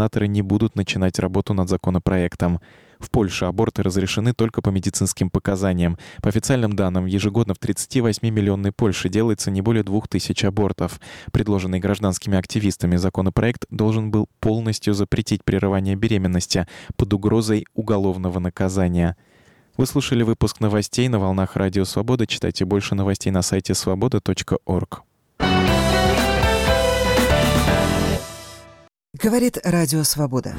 сенаторы не будут начинать работу над законопроектом. В Польше аборты разрешены только по медицинским показаниям. По официальным данным, ежегодно в 38-миллионной Польше делается не более 2000 абортов. Предложенный гражданскими активистами законопроект должен был полностью запретить прерывание беременности под угрозой уголовного наказания. Вы слушали выпуск новостей на волнах Радио Свобода. Читайте больше новостей на сайте свобода.орг. Говорит Радио Свобода.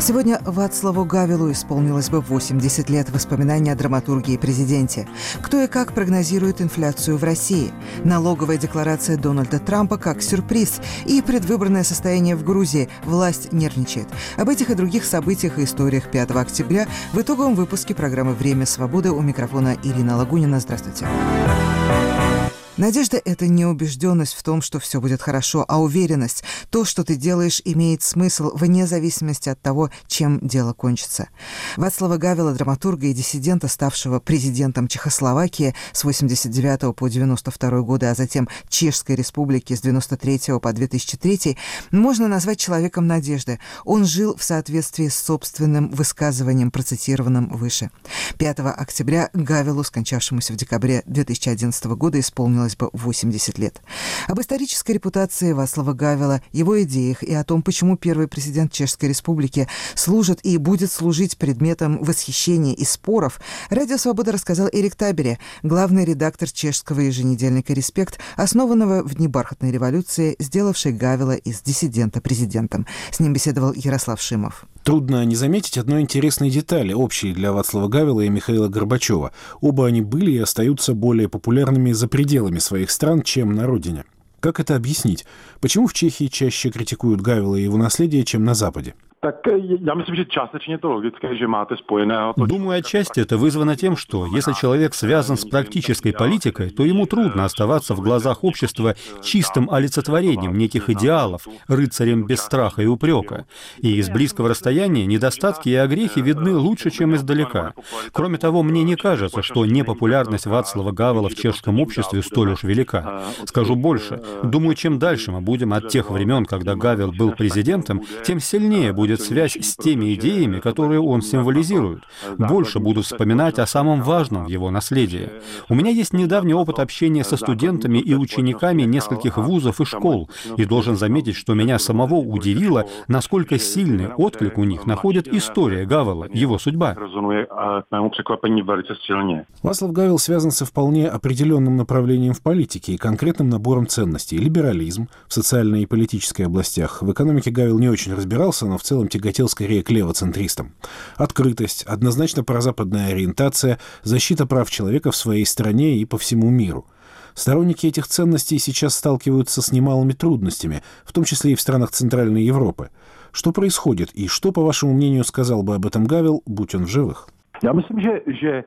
Сегодня Вацлаву Гавилу исполнилось бы 80 лет воспоминаний о драматурге и президенте. Кто и как прогнозирует инфляцию в России? Налоговая декларация Дональда Трампа как сюрприз и предвыборное состояние в Грузии. Власть нервничает. Об этих и других событиях и историях 5 октября в итоговом выпуске программы «Время свободы» у микрофона Ирина Лагунина. Здравствуйте. Надежда — это не убежденность в том, что все будет хорошо, а уверенность. То, что ты делаешь, имеет смысл вне зависимости от того, чем дело кончится. Вацлава Гавила, драматурга и диссидента, ставшего президентом Чехословакии с 89 по 92 годы, а затем Чешской республики с 93 по 2003, можно назвать человеком надежды. Он жил в соответствии с собственным высказыванием, процитированным выше. 5 октября Гавилу, скончавшемуся в декабре 2011 года, исполнилось исполнилось бы 80 лет. Об исторической репутации Васлава Гавела, его идеях и о том, почему первый президент Чешской Республики служит и будет служить предметом восхищения и споров, Радио Свобода рассказал Эрик Табере, главный редактор чешского еженедельника «Респект», основанного в дни бархатной революции, сделавший Гавела из диссидента президентом. С ним беседовал Ярослав Шимов. Трудно не заметить одной интересной детали, общей для Вацлава Гавела и Михаила Горбачева. Оба они были и остаются более популярными за пределами своих стран, чем на родине. Как это объяснить? Почему в Чехии чаще критикуют Гавела и его наследие, чем на Западе? Tak já myslím, že částečně to logické, že máte spojeného... Думаю, отчасти это вызвано тем, что если человек связан с практической политикой, то ему трудно оставаться в глазах общества чистым олицетворением неких идеалов, рыцарем без страха и упрека. И из близкого расстояния недостатки и огрехи видны лучше, чем издалека. Кроме того, мне не кажется, что непопулярность Вацлава Гавела в чешском обществе столь уж велика. Скажу больше. Думаю, чем дальше мы будем от тех времен, когда Гавел был президентом, тем сильнее будет будет связь с теми идеями, которые он символизирует. Больше буду вспоминать о самом важном в его наследии. У меня есть недавний опыт общения со студентами и учениками нескольких вузов и школ, и должен заметить, что меня самого удивило, насколько сильный отклик у них находит история Гавела, его судьба. Васлав Гавел связан со вполне определенным направлением в политике и конкретным набором ценностей. Либерализм в социальной и политической областях. В экономике Гавел не очень разбирался, но в целом целом тяготел скорее к левоцентристам. Открытость, однозначно прозападная ориентация, защита прав человека в своей стране и по всему миру. Сторонники этих ценностей сейчас сталкиваются с немалыми трудностями, в том числе и в странах Центральной Европы. Что происходит и что, по вашему мнению, сказал бы об этом Гавел, будь он в живых? Já myslím, že, že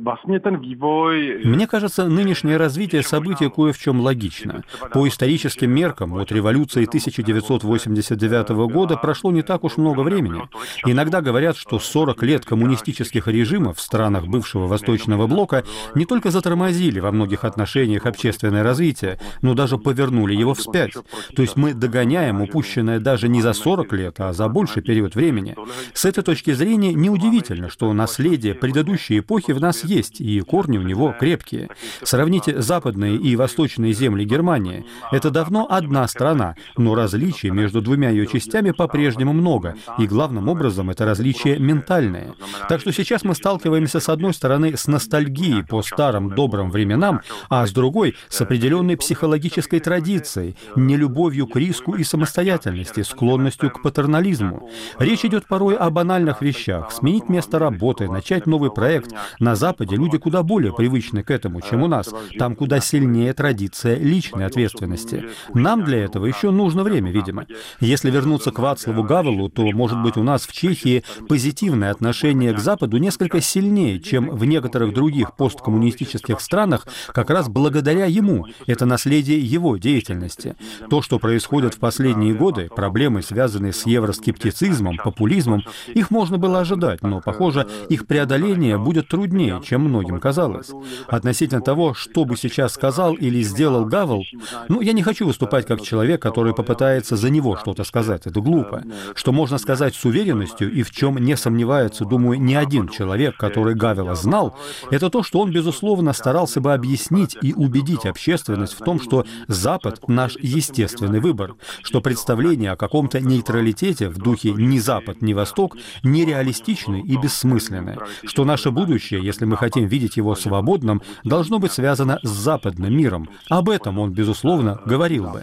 vlastně ten vývoj... Мне кажется, нынешнее развитие событий кое в чем логично. По историческим меркам от революции 1989 года прошло не так уж много времени. Иногда говорят, что 40 лет коммунистических режимов в странах бывшего Восточного блока не только затормозили во многих отношениях общественное развитие, но даже повернули его вспять. То есть мы догоняем упущенное даже не за 40 лет, а за больший период времени. С этой точки зрения неудивительно, что нас наследие предыдущей эпохи в нас есть, и корни у него крепкие. Сравните западные и восточные земли Германии. Это давно одна страна, но различий между двумя ее частями по-прежнему много, и главным образом это различия ментальные. Так что сейчас мы сталкиваемся с одной стороны с ностальгией по старым добрым временам, а с другой с определенной психологической традицией, нелюбовью к риску и самостоятельности, склонностью к патернализму. Речь идет порой о банальных вещах, сменить место работы, начать новый проект. На Западе люди куда более привычны к этому, чем у нас. Там куда сильнее традиция личной ответственности. Нам для этого еще нужно время, видимо. Если вернуться к Вацлаву Гавелу, то, может быть, у нас в Чехии позитивное отношение к Западу несколько сильнее, чем в некоторых других посткоммунистических странах, как раз благодаря ему. Это наследие его деятельности. То, что происходит в последние годы, проблемы, связанные с евроскептицизмом, популизмом, их можно было ожидать, но, похоже, их их преодоление будет труднее, чем многим казалось. Относительно того, что бы сейчас сказал или сделал Гавел, ну, я не хочу выступать как человек, который попытается за него что-то сказать. Это глупо. Что можно сказать с уверенностью и в чем не сомневается, думаю, ни один человек, который Гавела знал, это то, что он, безусловно, старался бы объяснить и убедить общественность в том, что Запад — наш естественный выбор, что представление о каком-то нейтралитете в духе ни Запад, ни Восток нереалистичны и бессмысленны, что наше будущее, если мы хотим видеть его свободным, должно быть связано с западным миром. Об этом он, безусловно, говорил бы.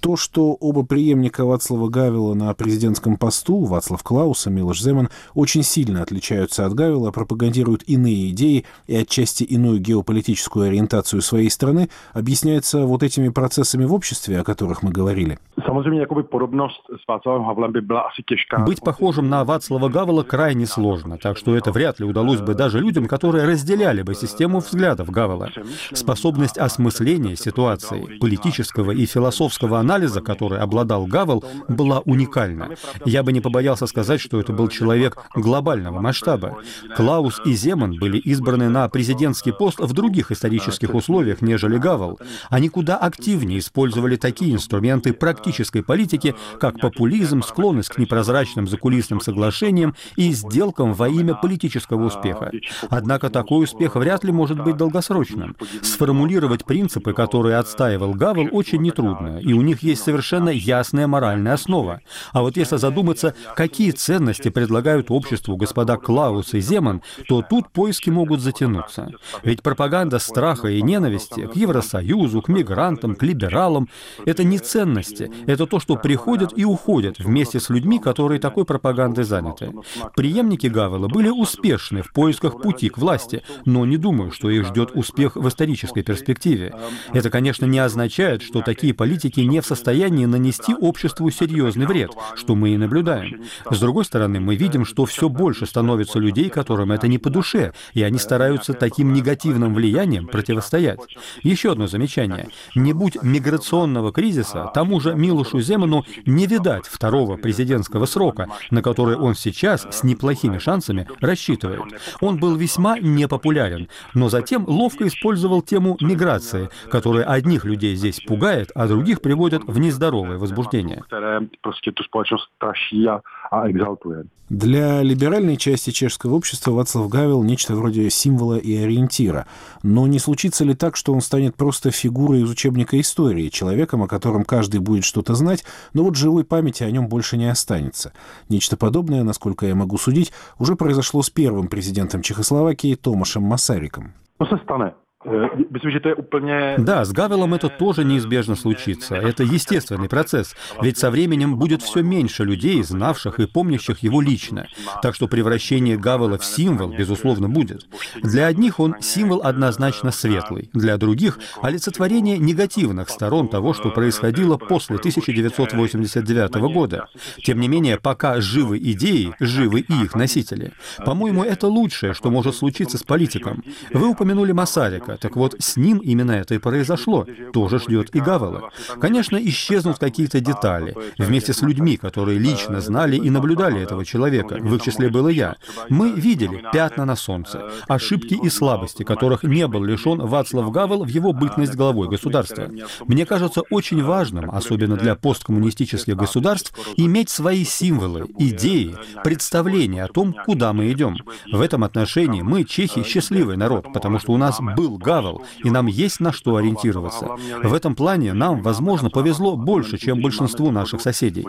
То, что оба преемника Вацлава Гавела на президентском посту, Вацлав Клаус и Милош Земан, очень сильно отличаются от Гавела, пропагандируют иные идеи и отчасти иную геополитическую ориентацию своей страны, объясняется вот этими процессами в обществе, о которых мы говорили. Быть похожим на Вацлава Гавела крайне сложно, так что это вряд ли удалось бы даже людям, которые разделяли бы систему взглядов Гавела. Способность осмысления ситуации, политического и философского анализа, который обладал Гавел, была уникальна. Я бы не побоялся сказать, что это был человек глобального масштаба. Клаус и Земан были избраны на президентский пост в других исторических условиях, нежели Гавел. Они куда активнее использовали такие инструменты практической политики, как популизм, склонность к непрозрачным закулисным соглашениям и сделкам во имя политического успеха. Однако такой успех вряд ли может быть долгосрочным. Сформулировать принципы, которые отстаивал Гавел, очень нетрудно, и у них есть совершенно ясная моральная основа. А вот если задуматься, какие ценности предлагают обществу господа Клаус и Земан, то тут поиски могут затянуться. Ведь пропаганда страха и ненависти к Евросоюзу, к мигрантам, к либералам — это не ценности, это то, что приходит и уходит вместе с людьми, которые такой пропагандой заняты. Приемники Гавела были успешны в поисках пути к власти, но не думаю, что их ждет успех в исторической перспективе. Это, конечно, не означает, что такие политики не в состоянии нанести обществу серьезный вред, что мы и наблюдаем. С другой стороны, мы видим, что все больше становится людей, которым это не по душе, и они стараются таким негативным влиянием противостоять. Еще одно замечание. Не будь миграционного кризиса, тому же Милушу Земану не видать второго президентского срока, на который он сейчас с неплохими шансами рассчитывает. Он был весьма непопулярен, но затем ловко использовал тему миграции, которая одних людей здесь пугает, а других приводит в нездоровое возбуждение. Для либеральной части чешского общества Вацлав Гавел — нечто вроде символа и ориентира. Но не случится ли так, что он станет просто фигурой из учебника истории, человеком, о котором каждый будет что-то знать, но вот живой памяти о нем больше не останется? Нечто подобное, насколько я могу судить, уже произошло с первым президентом Чехословакии Томашем Масариком. Э, да, с Гавелом это тоже неизбежно случится. Это естественный процесс. Ведь со временем будет все меньше людей, знавших и помнящих его лично. Так что превращение Гавела в символ, безусловно, будет. Для одних он символ однозначно светлый, для других — олицетворение негативных сторон того, что происходило после 1989 года. Тем не менее, пока живы идеи, живы и их носители. По-моему, это лучшее, что может случиться с политиком. Вы упомянули Масарика. Так вот, с ним именно это и произошло. Тоже ждет и Гавела. Конечно, исчезнут какие-то детали. Вместе с людьми, которые лично знали и наблюдали этого человека, в их числе был и я, мы видели пятна на солнце, ошибки и слабости, которых не был лишен Вацлав Гавел в его бытность главой государства. Мне кажется очень важным, особенно для посткоммунистических государств, иметь свои символы, идеи, представления о том, куда мы идем. В этом отношении мы, чехи, счастливый народ, потому что у нас был Гавел, и нам есть на что ориентироваться. В этом плане нам, возможно, повезло больше, чем большинству наших соседей.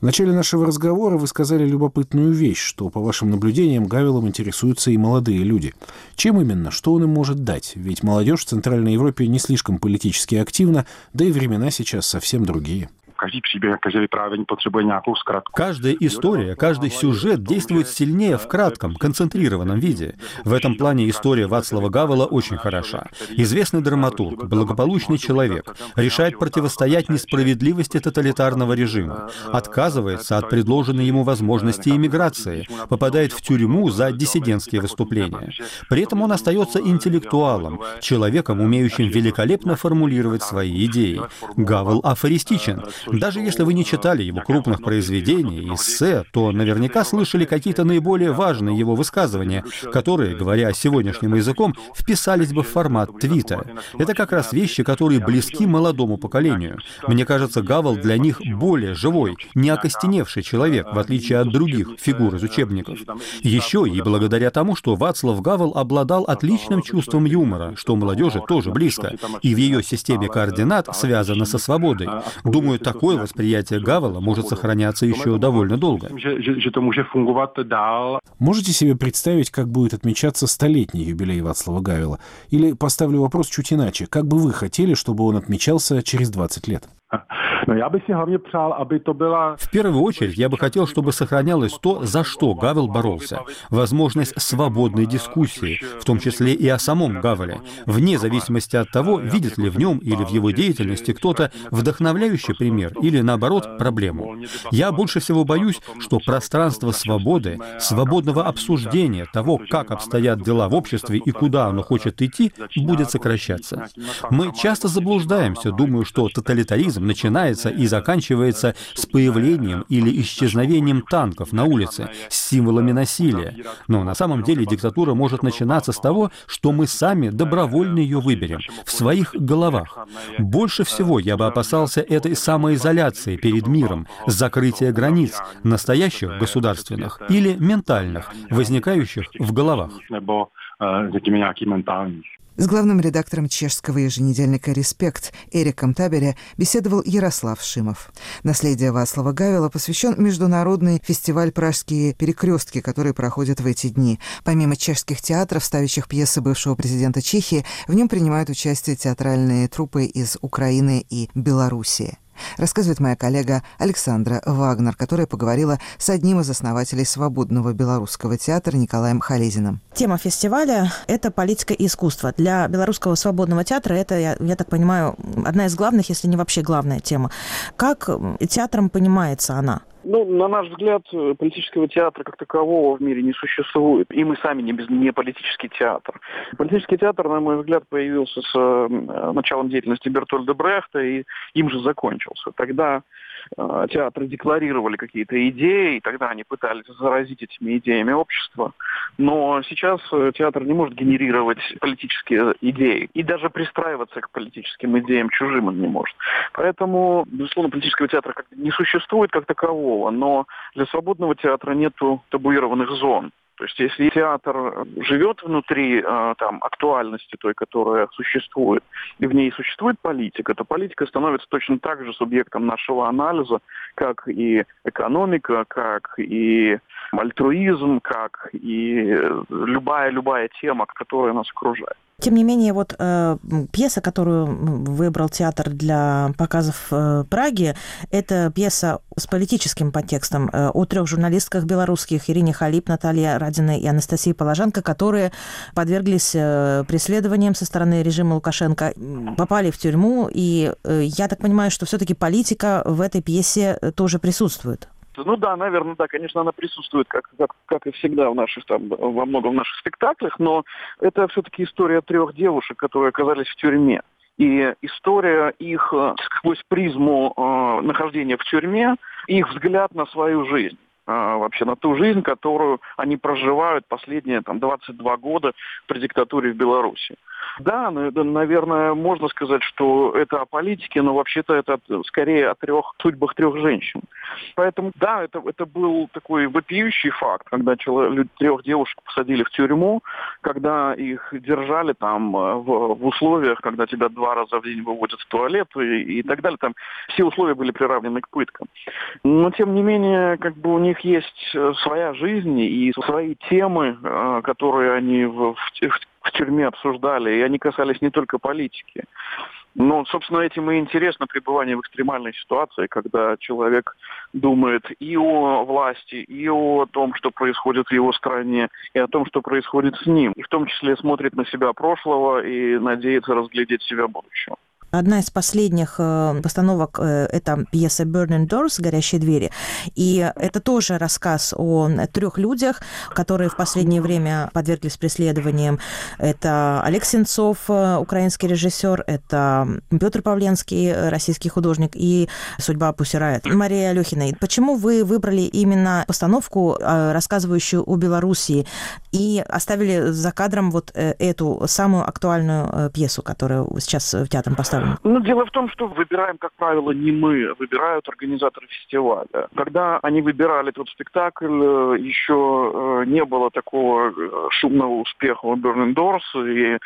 В начале нашего разговора вы сказали любопытную вещь, что, по вашим наблюдениям, Гавелом интересуются и молодые люди. Чем именно? Что он им может дать? Ведь молодежь в Центральной Европе не слишком политически активна, да и времена сейчас совсем другие každý příběh, každé vyprávění potřebuje nějakou zkratku. Каждая история, каждый сюжет действует сильнее в кратком, концентрированном виде. В этом плане история Вацлава Гавела очень хороша. Известный драматург, благополучный человек, решает противостоять несправедливости тоталитарного режима, отказывается от предложенной ему возможности иммиграции, попадает в тюрьму за диссидентские выступления. При этом он остается интеллектуалом, человеком, умеющим великолепно формулировать свои идеи. Гавел афористичен. Даже если вы не читали его крупных произведений, эссе, то наверняка слышали какие-то наиболее важные его высказывания, которые, говоря сегодняшним языком, вписались бы в формат твита. Это как раз вещи, которые близки молодому поколению. Мне кажется, Гавел для них более живой, не окостеневший человек, в отличие от других фигур из учебников. Еще и благодаря тому, что Вацлав Гавел обладал отличным чувством юмора, что молодежи тоже близко, и в ее системе координат связано со свободой. Думаю, такое восприятие Гавела может сохраняться еще довольно долго. Можете себе представить, как будет отмечаться столетний юбилей Вацлава Гавела? Или поставлю вопрос чуть иначе. Как бы вы хотели, чтобы он отмечался через 20 лет? No já bych si hlavně přál, aby to byla... В первую очередь, я бы хотел, чтобы сохранялось то, за что Гавел боролся. Возможность свободной дискуссии, в том числе и о самом Гавеле, вне зависимости от того, видит ли в нем или в его деятельности кто-то вдохновляющий пример или, наоборот, проблему. Я больше всего боюсь, что пространство свободы, свободного обсуждения того, как обстоят дела в обществе и куда оно хочет идти, будет сокращаться. Мы часто заблуждаемся, думаю, что тоталитаризм начинается начинается и заканчивается с появлением или исчезновением танков на улице с символами насилия. Но на самом деле диктатура может начинаться с того, что мы сами добровольно ее выберем, в своих головах. Больше всего я бы опасался этой самоизоляции перед миром, закрытия границ, настоящих государственных или ментальных, возникающих в головах. С главным редактором чешского еженедельника «Респект» Эриком Табере беседовал Ярослав Шимов. Наследие Васлова Гавела посвящен международный фестиваль «Пражские перекрестки», который проходит в эти дни. Помимо чешских театров, ставящих пьесы бывшего президента Чехии, в нем принимают участие театральные труппы из Украины и Белоруссии рассказывает моя коллега Александра Вагнер, которая поговорила с одним из основателей свободного белорусского театра Николаем Халезиным. Тема фестиваля – это политика и искусство. Для белорусского свободного театра это, я, я так понимаю, одна из главных, если не вообще главная тема. Как театром понимается она? Ну, на наш взгляд, э, политического театра как такового в мире не существует. И мы сами не, без, не политический театр. Политический театр, на мой взгляд, появился с э, началом деятельности Бертольда Брехта и им же закончился. Тогда Э, театры декларировали какие-то идеи, и тогда они пытались заразить этими идеями общество. Но сейчас э, театр не может генерировать политические идеи. И даже пристраиваться к политическим идеям чужим он не может. Поэтому, безусловно, политического театра не существует как такового, но для свободного театра нету табуированных зон. То есть если театр живет внутри э, там, актуальности той, которая существует, и в ней существует политика, то политика становится точно так же субъектом нашего анализа, как и экономика, как и альтруизм, как и любая-любая тема, которая нас окружает. Тем не менее, вот э, пьеса, которую выбрал театр для показов э, Праги, это пьеса с политическим подтекстом э, о трех журналистках белорусских Ирине Халип, Наталье Радиной и Анастасии Положенко, которые подверглись э, преследованиям со стороны режима Лукашенко, попали в тюрьму, и э, я так понимаю, что все-таки политика в этой пьесе э, тоже присутствует. Ну да, наверное, да, конечно, она присутствует, как, как, как и всегда в наших, там, во многом в наших спектаклях, но это все-таки история трех девушек, которые оказались в тюрьме. И история их э, сквозь призму э, нахождения в тюрьме, их взгляд на свою жизнь э, вообще на ту жизнь, которую они проживают последние там, 22 года при диктатуре в Беларуси. Да, наверное, можно сказать, что это о политике, но вообще-то это скорее о трех судьбах трех женщин. Поэтому, да, это, это был такой вопиющий факт, когда человек, трех девушек посадили в тюрьму, когда их держали там э, в, в условиях, когда тебя два раза в день выводят в туалет и, и так далее. Там все условия были приравнены к пыткам. Но, тем не менее, как бы у них есть э, своя жизнь и свои темы, э, которые они в, в, в тюрьме обсуждали, и они касались не только политики. Но, собственно, этим и интересно пребывание в экстремальной ситуации, когда человек думает и о власти, и о том, что происходит в его стране, и о том, что происходит с ним. И в том числе смотрит на себя прошлого и надеется разглядеть себя будущего. Одна из последних э, постановок э, – это пьеса «Burning Doors» «Горящие двери». И это тоже рассказ о трех людях, которые в последнее время подверглись преследованиям. Это Олег Сенцов, э, украинский режиссер, это Петр Павленский, российский художник, и «Судьба Пусирает». Мария Алехина, почему вы выбрали именно постановку, рассказывающую о Белоруссии, и оставили за кадром вот эту самую актуальную пьесу, которая сейчас в театром поставлена? Поставлено? Ну, дело в том, что выбираем, как правило, не мы, выбирают организаторы фестиваля. Когда они выбирали этот спектакль, э, еще э, не было такого э, шумного успеха у Burning Doors, и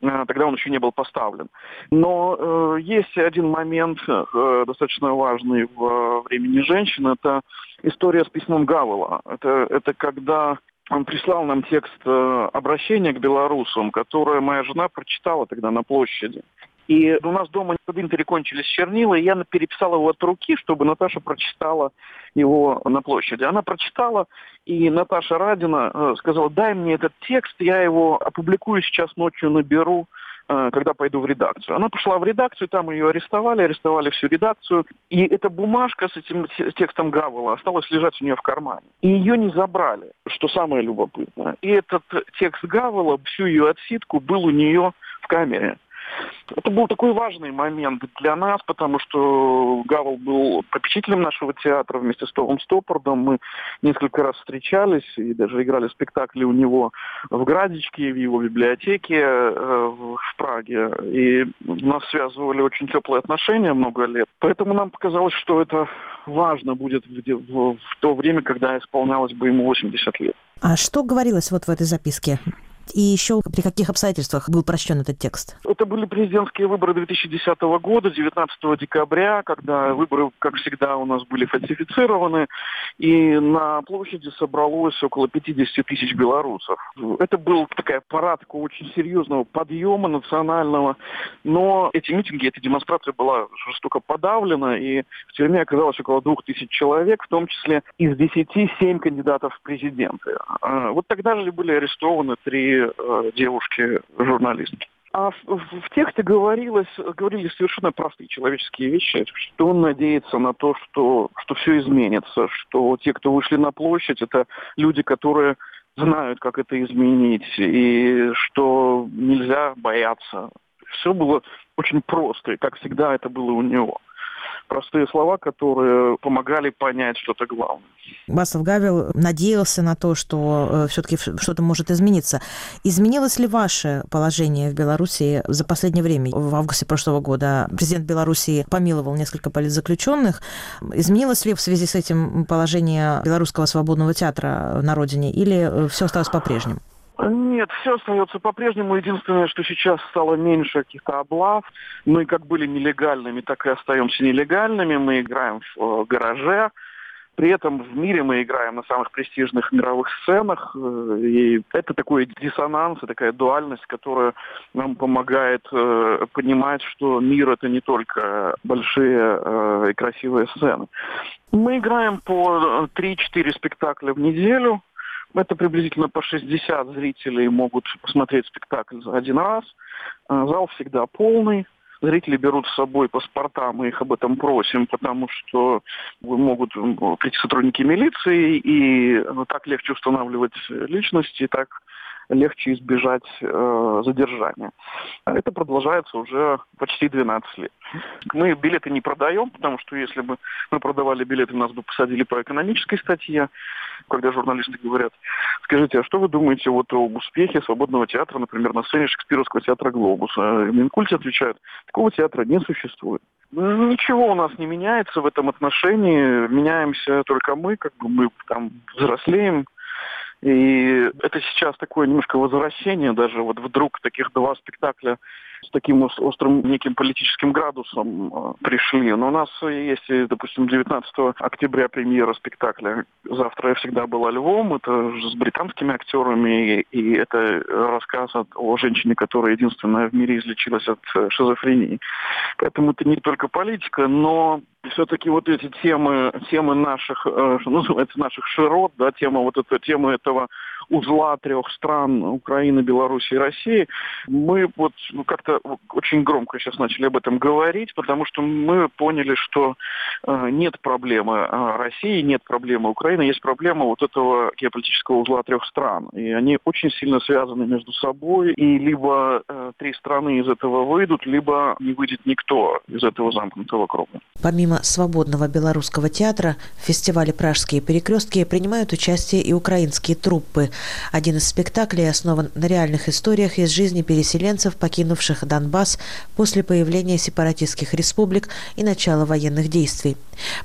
тогда он еще не был поставлен. Но есть один момент достаточно важный в времени женщин, это история с письмом Гавела. Это, это когда он прислал нам текст обращения к белорусам, которое моя жена прочитала тогда на площади. И у нас дома в Интере кончились чернила, и я переписал его от руки, чтобы Наташа прочитала его на площади. Она прочитала, и Наташа Радина э, сказала, дай мне этот текст, я его опубликую сейчас ночью, наберу, э, когда пойду в редакцию. Она пошла в редакцию, там ее арестовали, арестовали всю редакцию. И эта бумажка с этим текстом Гавела осталась лежать у нее в кармане. И ее не забрали, что самое любопытное. И этот текст Гавела, всю ее отсидку был у нее в камере. Это был такой важный момент для нас, потому что Гавел был попечителем нашего театра вместе с Томом Стоппордом. Мы несколько раз встречались и даже играли спектакли у него в Градичке, в его библиотеке э, в Праге. И нас связывали очень теплые отношения много лет. Поэтому нам показалось, что это важно будет в, в то время, когда исполнялось бы ему 80 лет. А что говорилось вот в этой записке? И еще при каких обстоятельствах был прочтен этот текст? Это были президентские выборы 2010 года, 19 декабря, когда выборы, как всегда, у нас были фальсифицированы, и на площади собралось около 50 тысяч белорусов. Это был такая парад такого очень серьезного подъема национального, но эти митинги, эта демонстрация была жестоко подавлена, и в тюрьме оказалось около двух тысяч человек, в том числе из 10 7 кандидатов в президенты. А, вот тогда же были арестованы три э, девушки-журналистки. А в, в, тексте говорилось, говорили совершенно простые человеческие вещи, что он надеется на то, что, что все изменится, что те, кто вышли на площадь, это люди, которые знают, как это изменить, и что нельзя бояться. Все было очень просто, и как всегда это было у него простые слова, которые помогали понять что-то главное. Басов Гавел надеялся на то, что э, все-таки что-то может измениться. Изменилось ли ваше положение в Беларуси за последнее время? В августе прошлого года президент Беларуси помиловал несколько политзаключенных. Изменилось ли в связи с этим положение Белорусского свободного театра на родине или э, все осталось по-прежнему? Нет, все остается по-прежнему. Единственное, что сейчас стало меньше каких-то облав. Мы как были нелегальными, так и остаемся нелегальными. Мы играем в э, гараже. При этом в мире мы играем на самых престижных мировых сценах. Э, и это такой диссонанс, такая дуальность, которая нам помогает э, понимать, что мир это не только большие э, и красивые сцены. Мы играем по 3-4 спектакля в неделю. Это приблизительно по 60 зрителей могут посмотреть спектакль за один раз. А, зал всегда полный. Зрители берут с собой паспорта, мы их об этом просим, потому что могут прийти сотрудники милиции, и ну, так легче устанавливать личности, так легче избежать э, задержания. Это продолжается уже почти 12 лет. Мы билеты не продаем, потому что если бы мы продавали билеты, нас бы посадили по экономической статье, когда журналисты говорят, скажите, а что вы думаете вот об успехе свободного театра, например, на сцене Шекспировского театра «Глобус»? А Минкульте отвечают, такого театра не существует. Ничего у нас не меняется в этом отношении, меняемся только мы, как бы мы там взрослеем, и это сейчас такое немножко возвращение, даже вот вдруг таких два спектакля с таким острым неким политическим градусом э, пришли. Но у нас есть, допустим, 19 октября премьера спектакля «Завтра я всегда была львом». Это с британскими актерами, и это рассказ о женщине, которая единственная в мире излечилась от э, шизофрении. Поэтому это не только политика, но все-таки вот эти темы, темы наших, э, что называется, наших широт, да, тема вот эта, тема этого узла трех стран Украины, Беларуси и России, мы вот как-то очень громко сейчас начали об этом говорить, потому что мы поняли, что э, нет проблемы э, России, нет проблемы Украины, есть проблема вот этого геополитического узла трех стран. И они очень сильно связаны между собой, и либо три страны из этого выйдут, либо не выйдет никто из этого замкнутого круга. Помимо свободного белорусского театра, в фестивале «Пражские перекрестки» принимают участие и украинские труппы. Один из спектаклей основан на реальных историях из жизни переселенцев, покинувших Донбасс после появления сепаратистских республик и начала военных действий.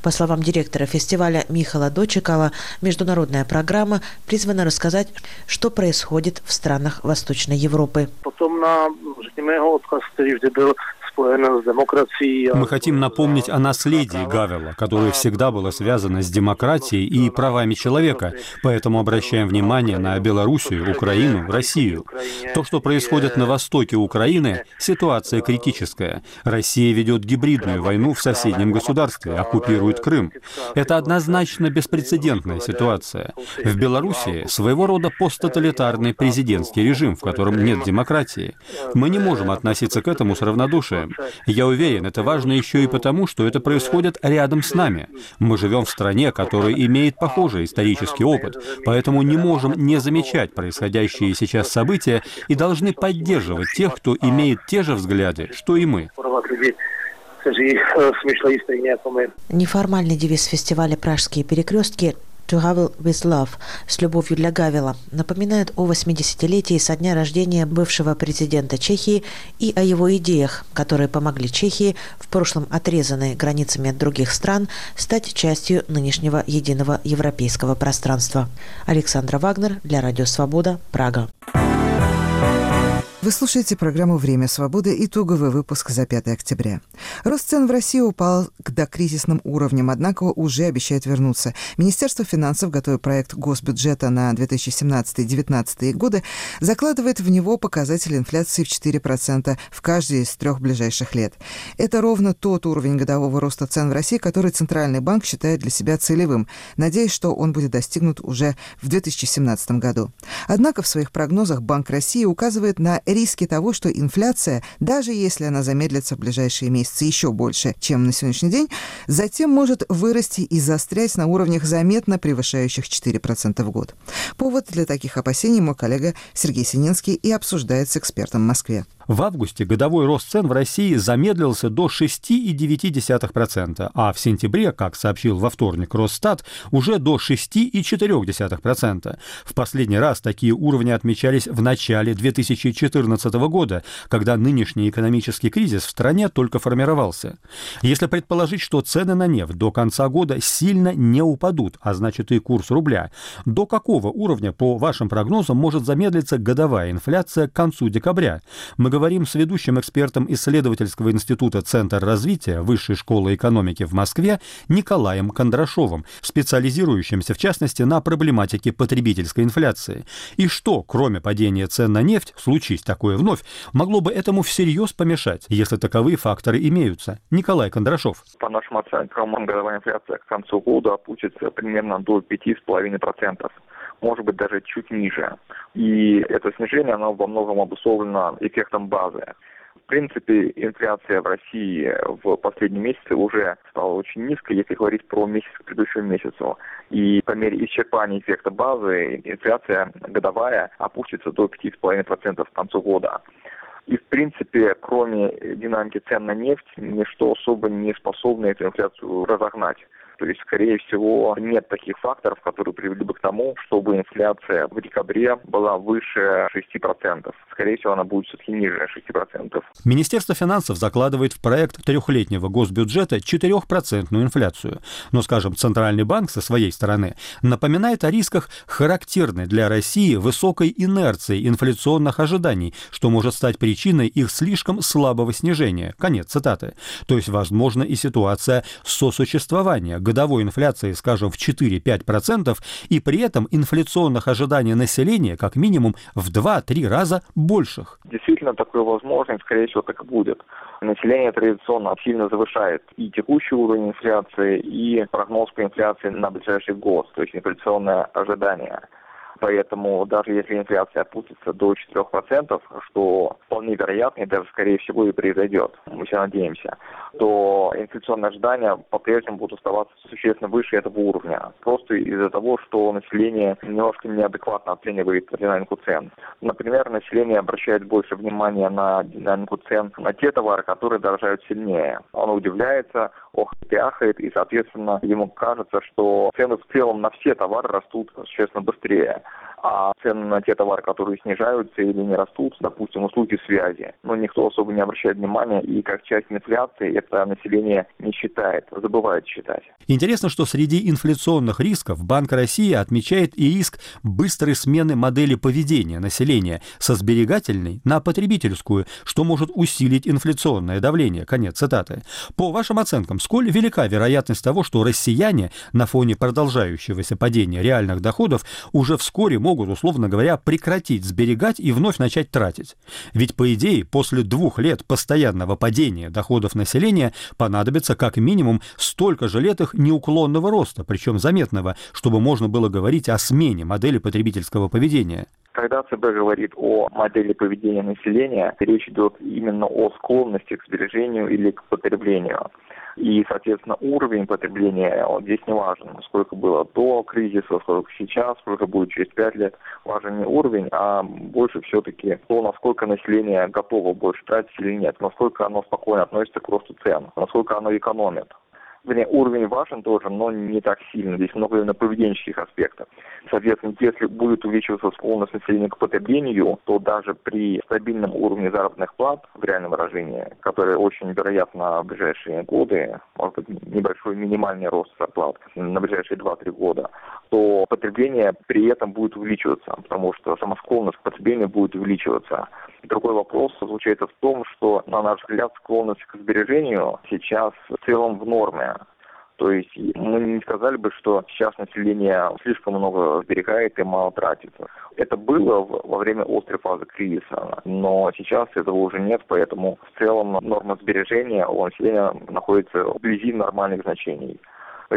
По словам директора фестиваля Михала Дочекова, международная программа призвана рассказать, что происходит в странах Восточной Европы. Потом на, был мы хотим напомнить о наследии Гавела, которое всегда было связано с демократией и правами человека, поэтому обращаем внимание на Белоруссию, Украину, Россию. То, что происходит на востоке Украины, ситуация критическая. Россия ведет гибридную войну в соседнем государстве, оккупирует Крым. Это однозначно беспрецедентная ситуация. В Белоруссии своего рода посттоталитарный президентский режим, в котором нет демократии. Мы не можем относиться к этому с равнодушием. Я уверен, это важно еще и потому, что это происходит рядом с нами. Мы живем в стране, которая имеет похожий исторический опыт, поэтому не можем не замечать происходящие сейчас события и должны поддерживать тех, кто имеет те же взгляды, что и мы. Неформальный девиз фестиваля «Пражские перекрестки» To Havel with Love с любовью для Гавела напоминает о 80-летии со дня рождения бывшего президента Чехии и о его идеях, которые помогли Чехии, в прошлом отрезанной границами от других стран, стать частью нынешнего единого европейского пространства. Александра Вагнер для Радио Свобода, Прага. Вы слушаете программу «Время свободы» итоговый выпуск за 5 октября. Рост цен в России упал к докризисным уровням, однако уже обещает вернуться. Министерство финансов, готовя проект госбюджета на 2017-2019 годы, закладывает в него показатель инфляции в 4% в каждый из трех ближайших лет. Это ровно тот уровень годового роста цен в России, который Центральный банк считает для себя целевым, надеясь, что он будет достигнут уже в 2017 году. Однако в своих прогнозах Банк России указывает на риски того, что инфляция, даже если она замедлится в ближайшие месяцы еще больше, чем на сегодняшний день, затем может вырасти и застрять на уровнях заметно превышающих 4% в год. Повод для таких опасений мой коллега Сергей Сининский и обсуждает с экспертом в Москве. В августе годовой рост цен в России замедлился до 6,9%, а в сентябре, как сообщил во вторник Росстат, уже до 6,4%. В последний раз такие уровни отмечались в начале 2014 года, когда нынешний экономический кризис в стране только формировался. Если предположить, что цены на нефть до конца года сильно не упадут, а значит и курс рубля, до какого уровня, по вашим прогнозам, может замедлиться годовая инфляция к концу декабря? Мы говорим с ведущим экспертом исследовательского института Центр развития Высшей школы экономики в Москве Николаем Кондрашовым, специализирующимся в частности на проблематике потребительской инфляции. И что, кроме падения цен на нефть, случись такое вновь, могло бы этому всерьез помешать, если таковые факторы имеются? Николай Кондрашов. По нашим оценкам, годовая инфляция к концу года опустится примерно до 5,5% может быть даже чуть ниже. И это снижение, оно во многом обусловлено эффектом базы. В принципе, инфляция в России в последние месяцы уже стала очень низкой, если говорить про месяц к предыдущему месяцу. И по мере исчерпания эффекта базы инфляция годовая опустится до 5,5% к концу года. И, в принципе, кроме динамики цен на нефть, ничто особо не способно эту инфляцию разогнать. То есть, скорее всего, нет таких факторов, которые привели бы к тому, чтобы инфляция в декабре была выше 6%. Скорее всего, она будет все-таки ниже 6%. Министерство финансов закладывает в проект трехлетнего госбюджета 4% инфляцию. Но, скажем, Центральный банк со своей стороны напоминает о рисках характерной для России высокой инерции инфляционных ожиданий, что может стать причиной их слишком слабого снижения. Конец цитаты. То есть, возможно, и ситуация сосуществования годовой инфляцией, скажем, в 4-5%, и при этом инфляционных ожиданий населения как минимум в 2-3 раза больших. Действительно, такое возможно, и скорее всего так и будет. Население традиционно сильно завышает и текущий уровень инфляции, и прогноз по инфляции на ближайший год, то есть инфляционное ожидание. Поэтому даже если инфляция опустится до 4%, что вполне вероятно и даже скорее всего и произойдет, мы все надеемся, то инфляционные ожидания по-прежнему будут оставаться существенно выше этого уровня. Просто из-за того, что население немножко неадекватно оценивает динамику цен. Например, население обращает больше внимания на динамику цен на те товары, которые дорожают сильнее. Оно удивляется, охает и ахает, и, соответственно, ему кажется, что цены в целом на все товары растут существенно быстрее а цены на те товары, которые снижаются или не растут, допустим, услуги связи, но никто особо не обращает внимания, и как часть инфляции это население не считает, забывает считать. Интересно, что среди инфляционных рисков Банк России отмечает и риск быстрой смены модели поведения населения со сберегательной на потребительскую, что может усилить инфляционное давление. Конец цитаты. По вашим оценкам, сколь велика вероятность того, что россияне на фоне продолжающегося падения реальных доходов уже вскоре могут могут, условно говоря, прекратить сберегать и вновь начать тратить. Ведь, по идее, после двух лет постоянного падения доходов населения понадобится как минимум столько же лет их неуклонного роста, причем заметного, чтобы можно было говорить о смене модели потребительского поведения. Когда ЦБ говорит о модели поведения населения, речь идет именно о склонности к сбережению или к потреблению. И, соответственно, уровень потребления он здесь не важен. Сколько было до кризиса, сколько сейчас, сколько будет через пять лет. Важен не уровень, а больше все-таки то, насколько население готово больше тратить или нет, насколько оно спокойно относится к росту цен, насколько оно экономит вернее, уровень важен тоже, но не так сильно. Здесь много именно поведенческих аспектов. Соответственно, если будет увеличиваться склонность населения к потреблению, то даже при стабильном уровне заработных плат в реальном выражении, который очень вероятно в ближайшие годы, может быть, небольшой минимальный рост зарплат на ближайшие 2-3 года, то потребление при этом будет увеличиваться, потому что сама склонность к потреблению будет увеличиваться. Другой вопрос заключается в том, что, на наш взгляд, склонность к сбережению сейчас в целом в норме. То есть мы не сказали бы, что сейчас население слишком много сберегает и мало тратится. Это было во время острой фазы кризиса, но сейчас этого уже нет, поэтому в целом норма сбережения у населения находится вблизи нормальных значений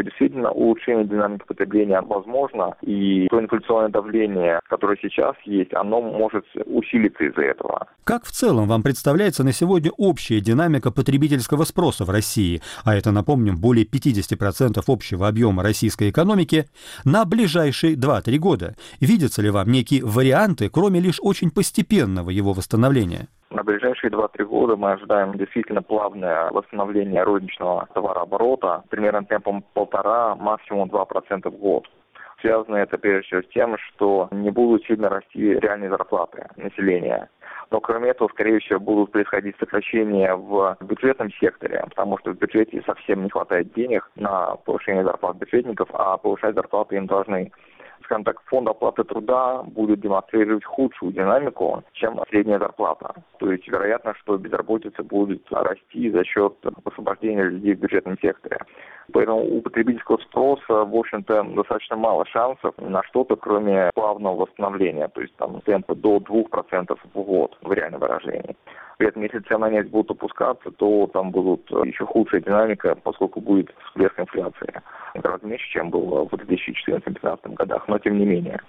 действительно улучшение динамики потребления возможно, и то инфляционное давление, которое сейчас есть, оно может усилиться из-за этого. Как в целом вам представляется на сегодня общая динамика потребительского спроса в России, а это, напомним, более 50% общего объема российской экономики, на ближайшие 2-3 года? Видятся ли вам некие варианты, кроме лишь очень постепенного его восстановления? На ближайшие 2-3 года мы ожидаем действительно плавное восстановление розничного товарооборота, примерно темпом полтора, максимум 2% в год. Связано это прежде всего с тем, что не будут сильно расти реальные зарплаты населения. Но кроме этого, скорее всего, будут происходить сокращения в бюджетном секторе, потому что в бюджете совсем не хватает денег на повышение зарплат бюджетников, а повышать зарплаты им должны скажем так, фонд оплаты труда будет демонстрировать худшую динамику, чем средняя зарплата. То есть вероятно, что безработица будет расти за счет освобождения людей в бюджетном секторе. Поэтому у потребительского спроса, в общем-то, достаточно мало шансов на что-то, кроме плавного восстановления, то есть там темпа до 2% в год в реальном выражении. При этом, если цены на нефть будут опускаться, то там будут еще худшая динамика, поскольку будет всплеск инфляции. Гораздо меньше, чем было в 2014-2015 годах, но тем не менее.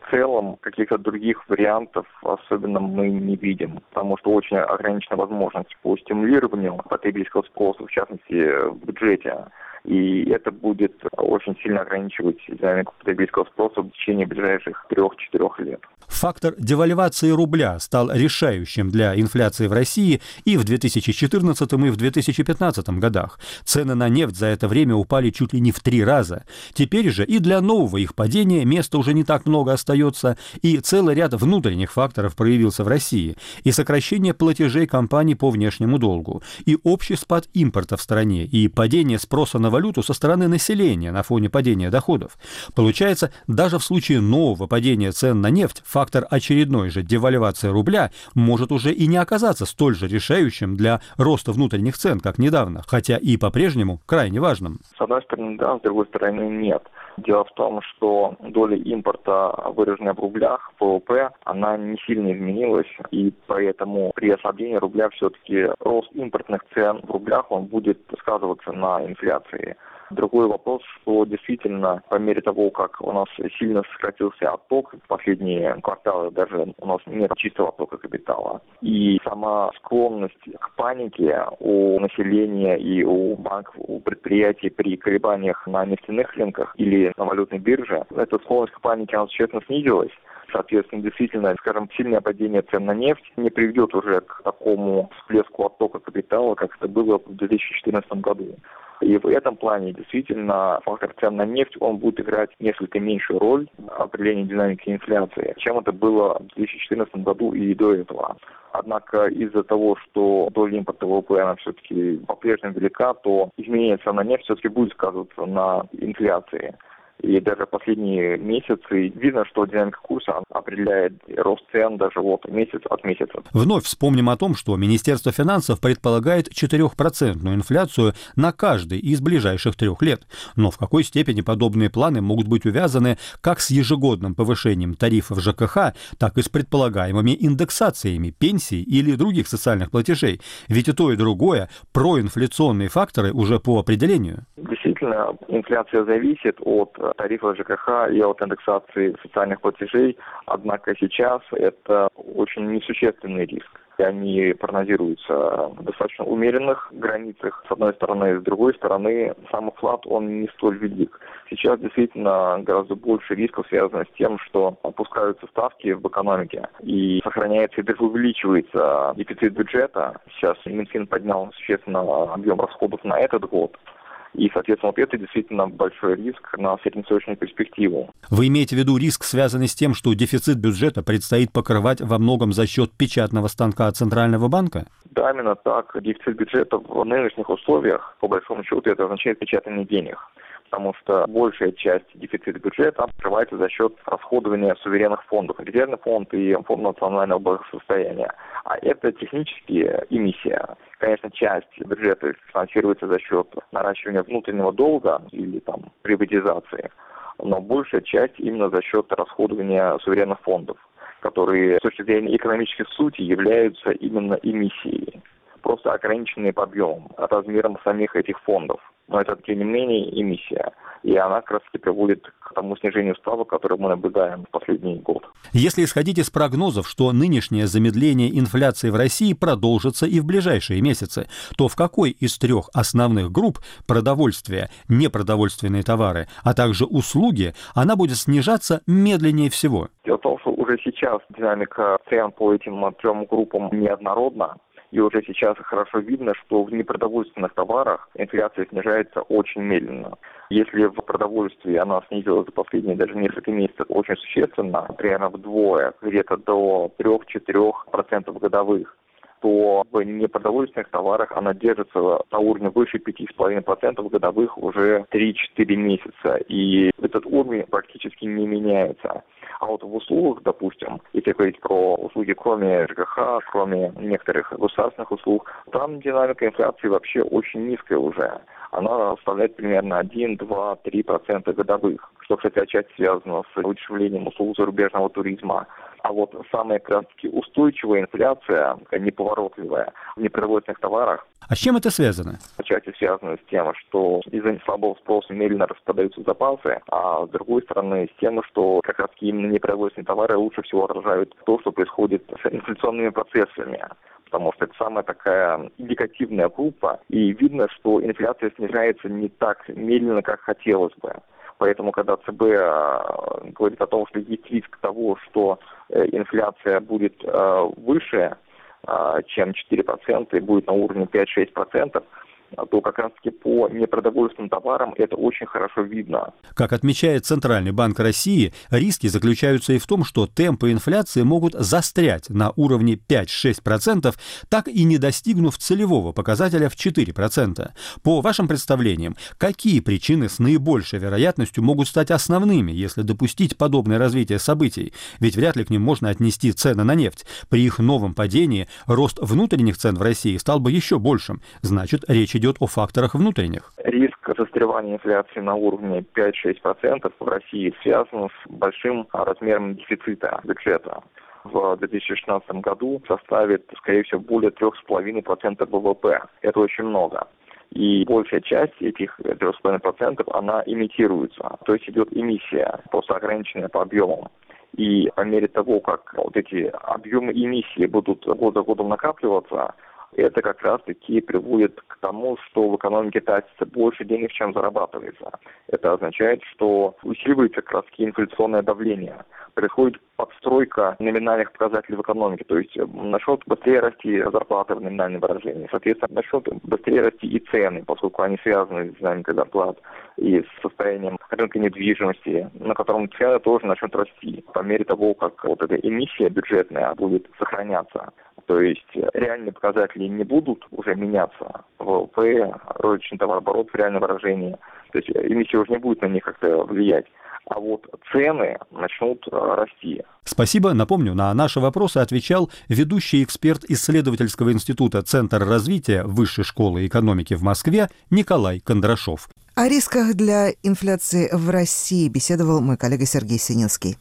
В целом каких-то других вариантов особенно мы не видим, потому что очень ограничена возможность по стимулированию потребительского спроса, в частности в бюджете и это будет очень сильно ограничивать динамику потребительского спроса в течение ближайших трех-четырех лет. Фактор девальвации рубля стал решающим для инфляции в России и в 2014 и в 2015 годах. Цены на нефть за это время упали чуть ли не в три раза. Теперь же и для нового их падения места уже не так много остается, и целый ряд внутренних факторов проявился в России, и сокращение платежей компаний по внешнему долгу, и общий спад импорта в стране, и падение спроса на валюту со стороны населения на фоне падения доходов. Получается, даже в случае нового падения цен на нефть фактор очередной же девальвации рубля может уже и не оказаться столь же решающим для роста внутренних цен, как недавно, хотя и по-прежнему крайне важным. С одной стороны, да, с другой стороны, нет. Дело в том, что доля импорта, выраженная в рублях, ВВП, она не сильно изменилась, и поэтому при ослаблении рубля все-таки рост импортных цен в рублях, он будет сказываться на инфляции. Другой вопрос, что действительно по мере того, как у нас сильно сократился отток в последние кварталы, даже у нас нет чистого оттока капитала, и сама склонность к панике у населения и у банков, у предприятий при колебаниях на нефтяных рынках или на валютной бирже, эта склонность к панике, она существенно снизилась. Соответственно, действительно, скажем, сильное падение цен на нефть не приведет уже к такому всплеску оттока капитала, как это было в 2014 году. И в этом плане действительно фактор цен на нефть, он будет играть несколько меньшую роль в определении динамики инфляции, чем это было в 2014 году и до этого. Однако из-за того, что доля импорта ВВП она все-таки по-прежнему велика, то изменение цен на нефть все-таки будет сказываться на инфляции. И даже последние месяцы видно, что динамика курса определяет рост цен даже вот месяц от месяца. Вновь вспомним о том, что Министерство финансов предполагает 4% инфляцию на каждый из ближайших трех лет. Но в какой степени подобные планы могут быть увязаны как с ежегодным повышением тарифов ЖКХ, так и с предполагаемыми индексациями пенсий или других социальных платежей? Ведь и то, и другое проинфляционные факторы уже по определению. Действительно, инфляция зависит от тарифов ЖКХ и от индексации социальных платежей, однако сейчас это очень несущественный риск. Они прогнозируются в достаточно умеренных границах, с одной стороны, с другой стороны, сам вклад, он не столь велик. Сейчас действительно гораздо больше рисков связано с тем, что опускаются ставки в экономике и сохраняется и увеличивается дефицит бюджета. Сейчас Минфин поднял существенно объем расходов на этот год. И, соответственно, вот это действительно большой риск на среднесрочную перспективу. Вы имеете в виду риск, связанный с тем, что дефицит бюджета предстоит покрывать во многом за счет печатного станка Центрального банка? Да, именно так. Дефицит бюджета в нынешних условиях, по большому счету, это означает печатание денег потому что большая часть дефицита бюджета покрывается за счет расходования суверенных фондов, резервный фонд и фонд национального благосостояния. А это технически эмиссия. Конечно, часть бюджета финансируется за счет наращивания внутреннего долга или там приватизации, но большая часть именно за счет расходования суверенных фондов, которые с точки зрения экономической сути являются именно эмиссией просто ограниченный по объемам, размером самих этих фондов. Но это, тем не менее, эмиссия. И она как раз таки приводит к тому снижению ставок, которое мы наблюдаем в последний год. Если исходить из прогнозов, что нынешнее замедление инфляции в России продолжится и в ближайшие месяцы, то в какой из трех основных групп – продовольствие, непродовольственные товары, а также услуги – она будет снижаться медленнее всего? Дело в том, что уже сейчас динамика цен по этим трем группам неоднородна. И уже сейчас хорошо видно, что в непродовольственных товарах инфляция снижается очень медленно. Если в продовольствии она снизилась за последние даже несколько месяцев очень существенно, примерно вдвое, где-то до 3-4% годовых, то в непродовольственных товарах она держится на уровне выше 5,5% годовых уже 3-4 месяца. И этот уровень практически не меняется. А вот в услугах, допустим, если говорить про услуги кроме ЖКХ, кроме некоторых государственных услуг, там динамика инфляции вообще очень низкая уже. Она составляет примерно 1, 2, 3% годовых, что, кстати, отчасти связано с удешевлением услуг зарубежного туризма. А вот самая как раз-таки устойчивая инфляция, неповоротливая в непроизводственных товарах, а с чем это связано? Отчасти связано с тем, что из-за слабого спроса медленно распадаются запасы, а с другой стороны с тем, что как раз именно непроизводственные товары лучше всего отражают то, что происходит с инфляционными процессами потому что это самая такая индикативная группа, и видно, что инфляция снижается не так медленно, как хотелось бы. Поэтому, когда ЦБ а, говорит о том, что есть риск того, что э, инфляция будет э, выше, чем 4% и будет на уровне 5-6%, то как раз-таки по непродовольственным товарам это очень хорошо видно. Как отмечает Центральный банк России, риски заключаются и в том, что темпы инфляции могут застрять на уровне 5-6%, так и не достигнув целевого показателя в 4%. По вашим представлениям, какие причины с наибольшей вероятностью могут стать основными, если допустить подобное развитие событий? Ведь вряд ли к ним можно отнести цены на нефть. При их новом падении рост внутренних цен в России стал бы еще большим. Значит, речь идет о факторах внутренних. Риск застревания инфляции на уровне 5-6% в России связан с большим размером дефицита бюджета в 2016 году составит, скорее всего, более 3,5% ВВП. Это очень много. И большая часть этих 3,5% она имитируется. То есть идет эмиссия, просто ограниченная по объемам. И по мере того, как вот эти объемы эмиссии будут год за годом накапливаться, это как раз-таки приводит к тому, что в экономике тратится больше денег, чем зарабатывается. Это означает, что усиливается как раз-таки инфляционное давление. Происходит подстройка номинальных показателей в экономике, то есть начнут быстрее расти зарплаты в номинальном выражении, соответственно, начнут быстрее расти и цены, поскольку они связаны с динамикой зарплат и с состоянием рынка недвижимости, на котором цены тоже начнут расти по мере того, как вот эта эмиссия бюджетная будет сохраняться. То есть реальные показатели не будут уже меняться. ВВП, розничный товарооборот в реальном выражении. То есть эмиссия уже не будет на них как-то влиять а вот цены начнут э, расти. Спасибо. Напомню, на наши вопросы отвечал ведущий эксперт исследовательского института Центр развития Высшей школы экономики в Москве Николай Кондрашов. О рисках для инфляции в России беседовал мой коллега Сергей Сининский.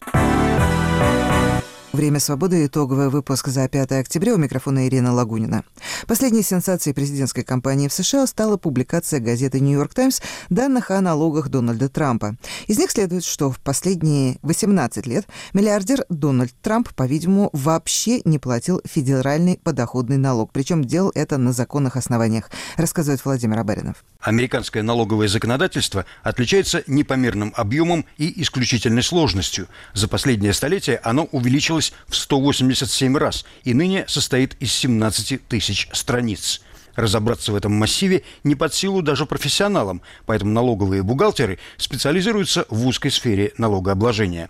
Время свободы. Итоговый выпуск за 5 октября. У микрофона Ирина Лагунина. Последней сенсацией президентской кампании в США стала публикация газеты «Нью-Йорк Таймс» данных о налогах Дональда Трампа. Из них следует, что в последние 18 лет миллиардер Дональд Трамп, по-видимому, вообще не платил федеральный подоходный налог. Причем делал это на законных основаниях, рассказывает Владимир Абаринов. Американское налоговое законодательство отличается непомерным объемом и исключительной сложностью. За последнее столетие оно увеличилось увеличилась в 187 раз и ныне состоит из 17 тысяч страниц. Разобраться в этом массиве не под силу даже профессионалам, поэтому налоговые бухгалтеры специализируются в узкой сфере налогообложения.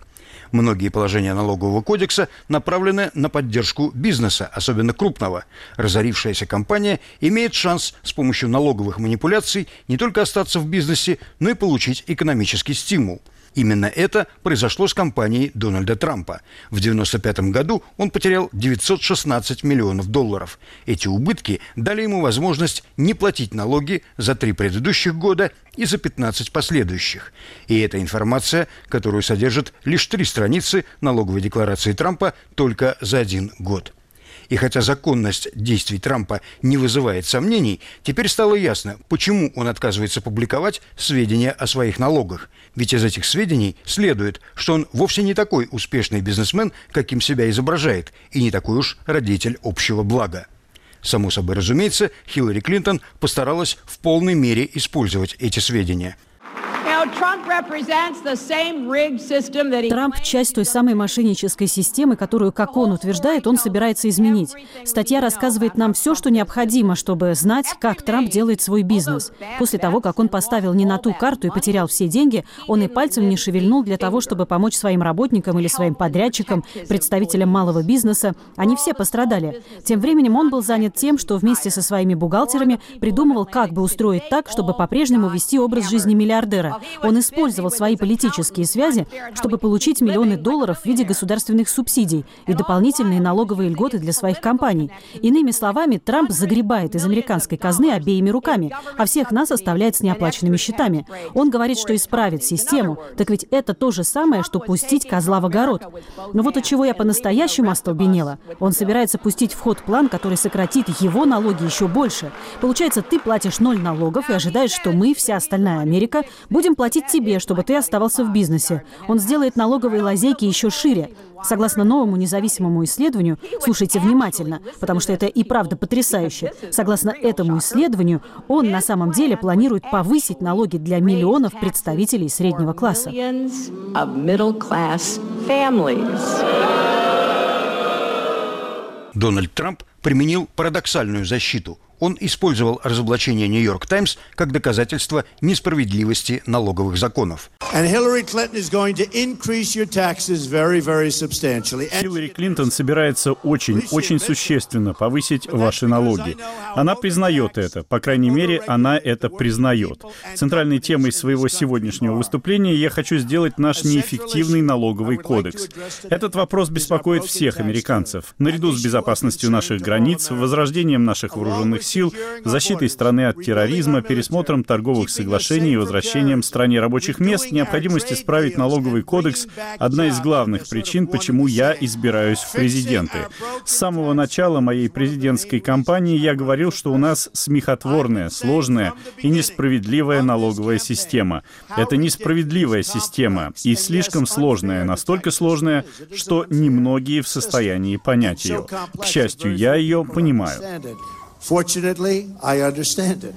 Многие положения налогового кодекса направлены на поддержку бизнеса, особенно крупного. Разорившаяся компания имеет шанс с помощью налоговых манипуляций не только остаться в бизнесе, но и получить экономический стимул – Именно это произошло с компанией Дональда Трампа. В 1995 году он потерял 916 миллионов долларов. Эти убытки дали ему возможность не платить налоги за три предыдущих года и за 15 последующих. И эта информация, которую содержат лишь три страницы налоговой декларации Трампа только за один год. И хотя законность действий Трампа не вызывает сомнений, теперь стало ясно, почему он отказывается публиковать сведения о своих налогах. Ведь из этих сведений следует, что он вовсе не такой успешный бизнесмен, каким себя изображает, и не такой уж родитель общего блага. Само собой разумеется, Хиллари Клинтон постаралась в полной мере использовать эти сведения – Трамп – часть той самой мошеннической системы, которую, как он утверждает, он собирается изменить. Статья рассказывает нам все, что необходимо, чтобы знать, как Трамп делает свой бизнес. После того, как он поставил не на ту карту и потерял все деньги, он и пальцем не шевельнул для того, чтобы помочь своим работникам или своим подрядчикам, представителям малого бизнеса. Они все пострадали. Тем временем он был занят тем, что вместе со своими бухгалтерами придумывал, как бы устроить так, чтобы по-прежнему вести образ жизни миллиардера. Он использовал свои политические связи, чтобы получить миллионы долларов в виде государственных субсидий и дополнительные налоговые льготы для своих компаний. Иными словами, Трамп загребает из американской казны обеими руками, а всех нас оставляет с неоплаченными счетами. Он говорит, что исправит систему, так ведь это то же самое, что пустить козла в огород. Но вот от чего я по-настоящему остолбенела. Он собирается пустить в ход план, который сократит его налоги еще больше. Получается, ты платишь ноль налогов и ожидаешь, что мы, вся остальная Америка, будем платить тебе, чтобы ты оставался в бизнесе. Он сделает налоговые лазейки еще шире. Согласно новому независимому исследованию, слушайте внимательно, потому что это и правда потрясающе. Согласно этому исследованию, он на самом деле планирует повысить налоги для миллионов представителей среднего класса. Дональд Трамп применил парадоксальную защиту – Он использовал разоблачение «Нью-Йорк Таймс» как доказательство несправедливости налоговых законов. Хиллари Клинтон собирается очень-очень существенно повысить ваши налоги. Она признает это, по крайней мере, она это признает. Центральной темой своего сегодняшнего выступления я хочу сделать наш неэффективный налоговый кодекс. Этот вопрос беспокоит всех американцев. Наряду с безопасностью наших границ, возрождением наших вооруженных сил, защитой страны от терроризма, пересмотром торговых соглашений и возвращением стране рабочих мест, необходимость исправить налоговый кодекс — одна из главных причин, почему я избираюсь в президенты. С самого начала моей президентской кампании я говорил, что у нас смехотворная, сложная и несправедливая налоговая система. Это несправедливая система и слишком сложная, настолько сложная, что немногие в состоянии понять ее. К счастью, я ее понимаю. Fortunately, I understand it.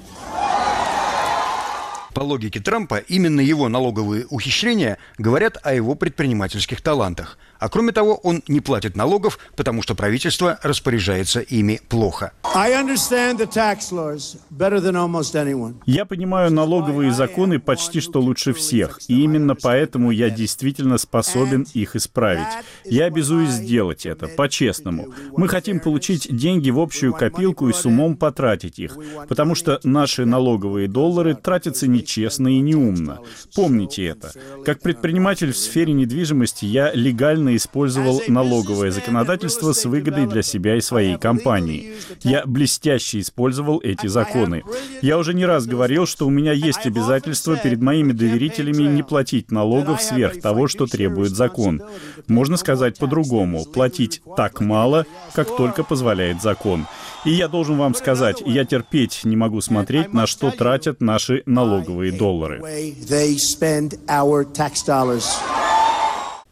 По логике Трампа, именно его налоговые ухищрения говорят о его предпринимательских талантах. А кроме того, он не платит налогов, потому что правительство распоряжается ими плохо. Я понимаю налоговые законы почти что лучше всех, и именно поэтому я действительно способен их исправить. Я обязуюсь сделать это, по-честному. Мы хотим получить деньги в общую копилку и с умом потратить их, потому что наши налоговые доллары тратятся нечестно и неумно. Помните это. Как предприниматель в сфере недвижимости я легально использовал налоговое законодательство с выгодой для себя и своей компании. Я блестяще использовал эти законы. Я уже не раз говорил, что у меня есть обязательство перед моими доверителями не платить налогов сверх того, что требует закон. Можно сказать по-другому, платить так мало, как только позволяет закон. И я должен вам сказать, я терпеть не могу смотреть, на что тратят наши налоговые доллары.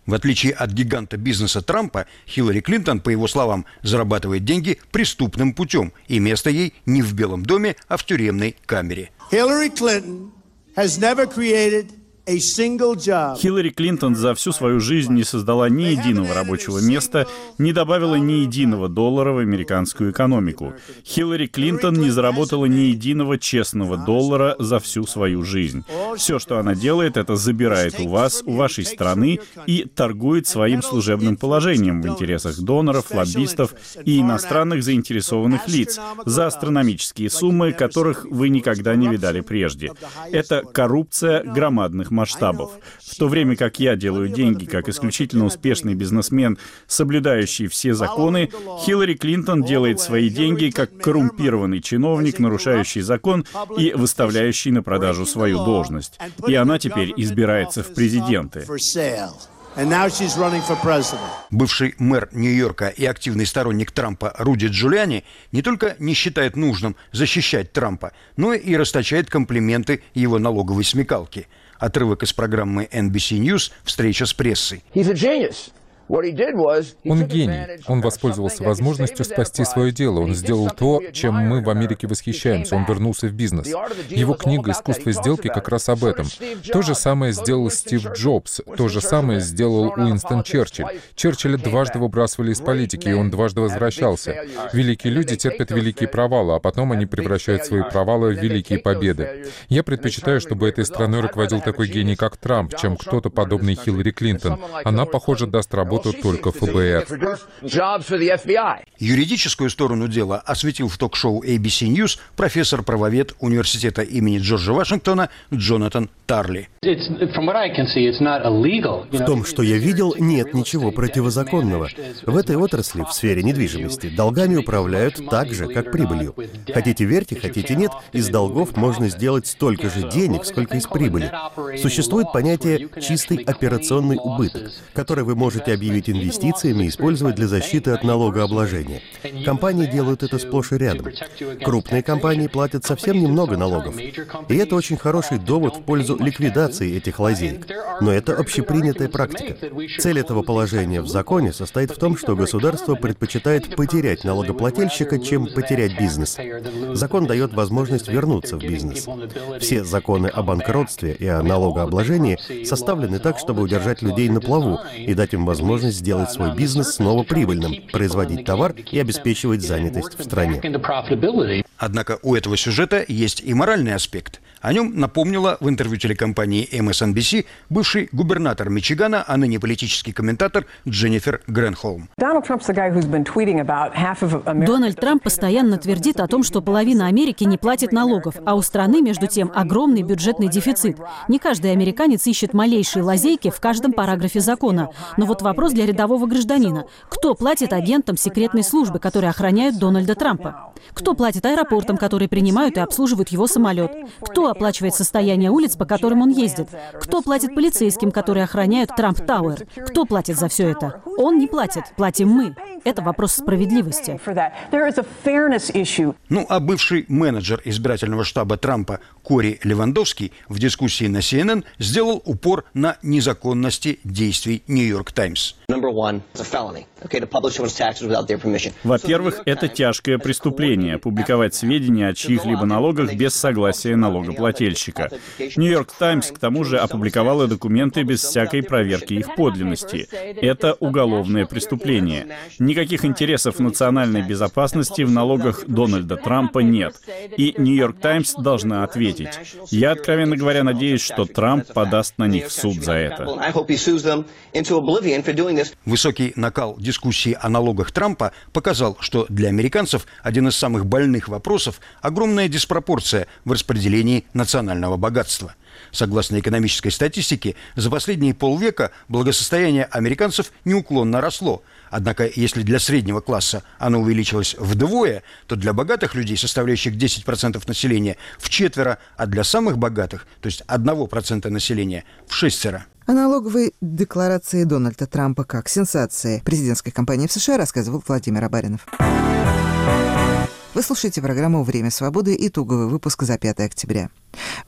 В отличие от гиганта бизнеса Трампа, Хиллари Клинтон, по его словам, зарабатывает деньги преступным путем, и место ей не в Белом доме, а в тюремной камере. Hillary Clinton has never created Хиллари Клинтон за всю свою жизнь не создала ни единого рабочего места, не добавила ни единого доллара в американскую экономику. Хиллари Клинтон не заработала ни единого честного доллара за всю свою жизнь. Все, что она делает, это забирает у вас, у вашей страны и торгует своим служебным положением в интересах доноров, лоббистов и иностранных заинтересованных лиц за астрономические суммы, которых вы никогда не видали прежде. Это коррупция громадных масштабов. В то время как я делаю деньги как исключительно успешный бизнесмен, соблюдающий все законы, Хиллари Клинтон делает свои деньги как коррумпированный чиновник, нарушающий закон и выставляющий на продажу свою должность. И она теперь избирается в президенты. Бывший мэр Нью-Йорка и активный сторонник Трампа Руди Джулиани не только не считает нужным защищать Трампа, но и расточает комплименты его налоговой смекалки – Отрывок из программы NBC News «Встреча с прессой». Он гений. Он воспользовался возможностью спасти свое дело. Он сделал то, чем мы в Америке восхищаемся. Он вернулся в бизнес. Его книга «Искусство сделки» как раз об этом. То же самое сделал Стив Джобс. То же самое сделал Уинстон Черчилль. Черчилля дважды выбрасывали из политики, и он дважды возвращался. Великие люди терпят великие провалы, а потом они превращают свои провалы в великие победы. Я предпочитаю, чтобы этой страной руководил такой гений, как Трамп, чем кто-то подобный Хиллари Клинтон. Она, похоже, даст работу работу только ФБР. Юридическую сторону дела осветил в ток-шоу ABC News профессор-правовед университета имени Джорджа Вашингтона Джонатан Тарли. В том, что я видел, нет ничего противозаконного. В этой отрасли, в сфере недвижимости, долгами управляют так же, как прибылью. Хотите верьте, хотите нет, из долгов можно сделать столько же денег, сколько из прибыли. Существует понятие «чистый операционный убыток», который вы можете объявить инвестициями и использовать для защиты от налогообложения. Компании делают это сплошь и рядом. Крупные компании платят совсем немного налогов. И это очень хороший довод в пользу ликвидации этих лазеек. Но это общепринятая практика. Цель этого положения в законе состоит в том, что государство предпочитает потерять налогоплательщика, чем потерять бизнес. Закон дает возможность вернуться в бизнес. Все законы о банкротстве и о налогообложении составлены так, чтобы удержать людей на плаву и дать им возможность возможность сделать свой бизнес снова прибыльным, производить товар и обеспечивать занятость в стране. Однако у этого сюжета есть и моральный аспект. О нем напомнила в интервью телекомпании MSNBC бывший губернатор Мичигана, а ныне политический комментатор Дженнифер Гренхолм. Дональд Трамп постоянно твердит о том, что половина Америки не платит налогов, а у страны, между тем, огромный бюджетный дефицит. Не каждый американец ищет малейшие лазейки в каждом параграфе закона. Но вот вопрос для рядового гражданина. Кто платит агентам секретной службы, которые охраняют Дональда Трампа? Кто платит аэропортам, которые принимают и обслуживают его самолет? Кто оплачивает состояние улиц, по которым он ездит? Кто платит полицейским, которые охраняют Трамп Тауэр? Кто платит за все это? Он не платит, платим мы. Это вопрос справедливости. Ну а бывший менеджер избирательного штаба Трампа Кори Левандовский в дискуссии на CNN сделал упор на незаконности действий Нью-Йорк Таймс. Во-первых, это тяжкое преступление – публиковать сведения о чьих-либо налогах без согласия налогоплательщика. Нью-Йорк Таймс, к тому же, опубликовала документы без всякой проверки их подлинности. Это уголовное преступление. Никаких интересов национальной безопасности в налогах Дональда Трампа нет. И Нью-Йорк Таймс должна ответить. Я, откровенно говоря, надеюсь, что Трамп подаст на них в суд за это. Высокий накал дискуссии о налогах Трампа показал, что для американцев один из самых больных вопросов – огромная диспропорция в распределении национального богатства. Согласно экономической статистике, за последние полвека благосостояние американцев неуклонно росло. Однако, если для среднего класса оно увеличилось вдвое, то для богатых людей, составляющих 10% населения, в четверо, а для самых богатых, то есть 1% населения, в шестеро. О налоговой декларации Дональда Трампа как сенсации президентской кампании в США рассказывал Владимир Абаринов. Вы слушаете программу «Время свободы» итоговый выпуск за 5 октября.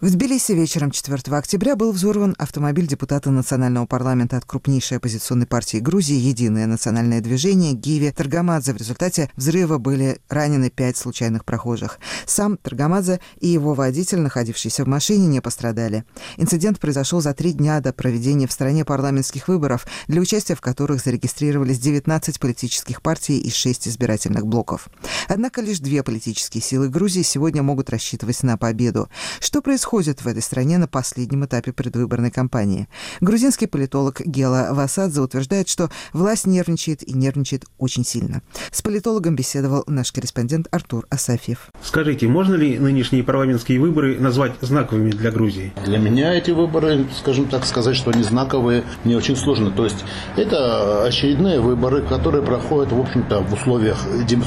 В Тбилиси вечером 4 октября был взорван автомобиль депутата национального парламента от крупнейшей оппозиционной партии Грузии «Единое национальное движение» Гиви Таргамадзе. В результате взрыва были ранены пять случайных прохожих. Сам Таргамадзе и его водитель, находившийся в машине, не пострадали. Инцидент произошел за три дня до проведения в стране парламентских выборов, для участия в которых зарегистрировались 19 политических партий и 6 избирательных блоков. Однако лишь две политические силы Грузии сегодня могут рассчитывать на победу. Что происходит в этой стране на последнем этапе предвыборной кампании? Грузинский политолог Гела Васадзе утверждает, что власть нервничает и нервничает очень сильно. С политологом беседовал наш корреспондент Артур Асафьев. Скажите, можно ли нынешние парламентские выборы назвать знаковыми для Грузии? Для меня эти выборы, скажем так, сказать, что они знаковые, мне очень сложно. То есть это очередные выборы, которые проходят, в общем-то, в условиях